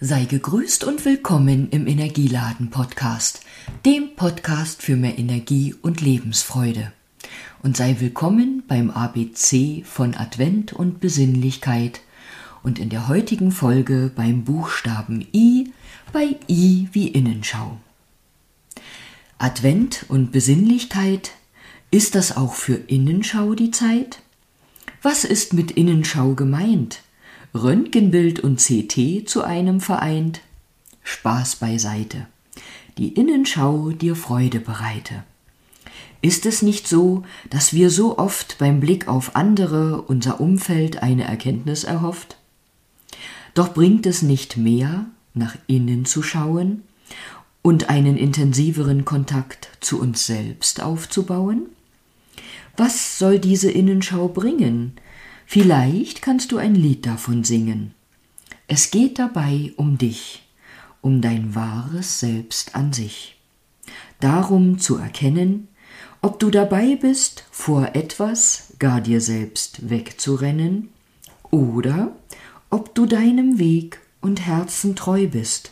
Sei gegrüßt und willkommen im Energieladen Podcast, dem Podcast für mehr Energie und Lebensfreude. Und sei willkommen beim ABC von Advent und Besinnlichkeit und in der heutigen Folge beim Buchstaben I bei I wie Innenschau. Advent und Besinnlichkeit, ist das auch für Innenschau die Zeit? Was ist mit Innenschau gemeint? Röntgenbild und CT zu einem vereint? Spaß beiseite. Die Innenschau dir Freude bereite. Ist es nicht so, dass wir so oft beim Blick auf andere unser Umfeld eine Erkenntnis erhofft? Doch bringt es nicht mehr, nach innen zu schauen und einen intensiveren Kontakt zu uns selbst aufzubauen? Was soll diese Innenschau bringen, Vielleicht kannst du ein Lied davon singen. Es geht dabei um dich, um dein wahres Selbst an sich. Darum zu erkennen, ob du dabei bist, vor etwas, gar dir selbst wegzurennen, oder ob du deinem Weg und Herzen treu bist,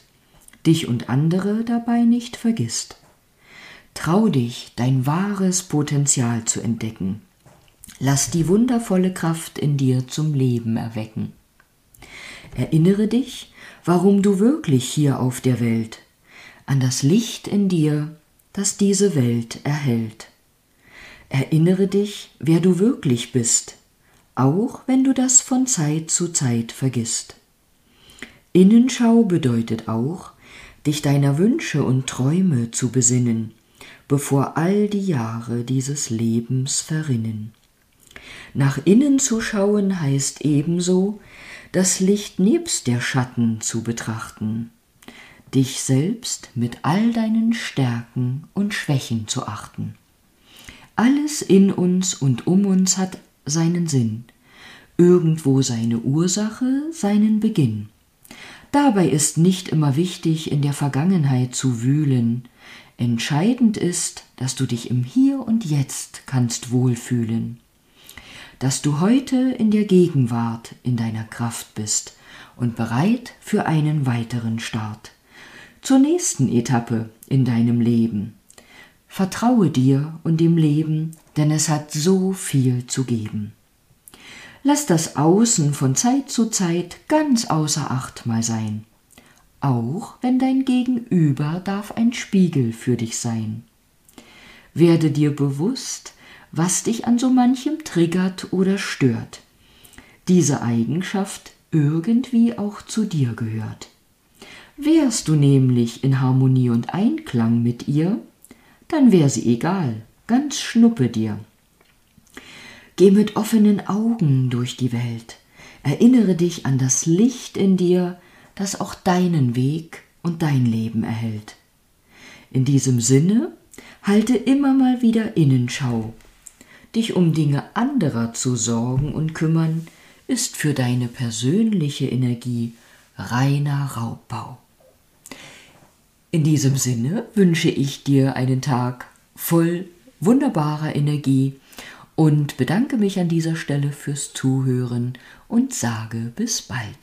dich und andere dabei nicht vergisst. Trau dich, dein wahres Potenzial zu entdecken Lass die wundervolle Kraft in dir zum Leben erwecken. Erinnere dich, warum du wirklich hier auf der Welt, an das Licht in dir, das diese Welt erhält. Erinnere dich, wer du wirklich bist, auch wenn du das von Zeit zu Zeit vergisst. Innenschau bedeutet auch, dich deiner Wünsche und Träume zu besinnen, bevor all die Jahre dieses Lebens verrinnen. Nach innen zu schauen heißt ebenso, das Licht nebst der Schatten zu betrachten, dich selbst mit all deinen Stärken und Schwächen zu achten. Alles in uns und um uns hat seinen Sinn, irgendwo seine Ursache, seinen Beginn. Dabei ist nicht immer wichtig, in der Vergangenheit zu wühlen. Entscheidend ist, dass du dich im Hier und Jetzt kannst wohlfühlen dass du heute in der Gegenwart in deiner Kraft bist und bereit für einen weiteren Start, zur nächsten Etappe in deinem Leben. Vertraue dir und dem Leben, denn es hat so viel zu geben. Lass das Außen von Zeit zu Zeit ganz außer Acht mal sein. Auch wenn dein Gegenüber darf ein Spiegel für dich sein. Werde dir bewusst, was dich an so manchem triggert oder stört. Diese Eigenschaft irgendwie auch zu dir gehört. Wärst du nämlich in Harmonie und Einklang mit ihr, dann wär sie egal, ganz schnuppe dir. Geh mit offenen Augen durch die Welt, erinnere dich an das Licht in dir, das auch deinen Weg und dein Leben erhält. In diesem Sinne halte immer mal wieder Innenschau dich um Dinge anderer zu sorgen und kümmern, ist für deine persönliche Energie reiner Raubbau. In diesem Sinne wünsche ich dir einen Tag voll wunderbarer Energie und bedanke mich an dieser Stelle fürs Zuhören und sage bis bald.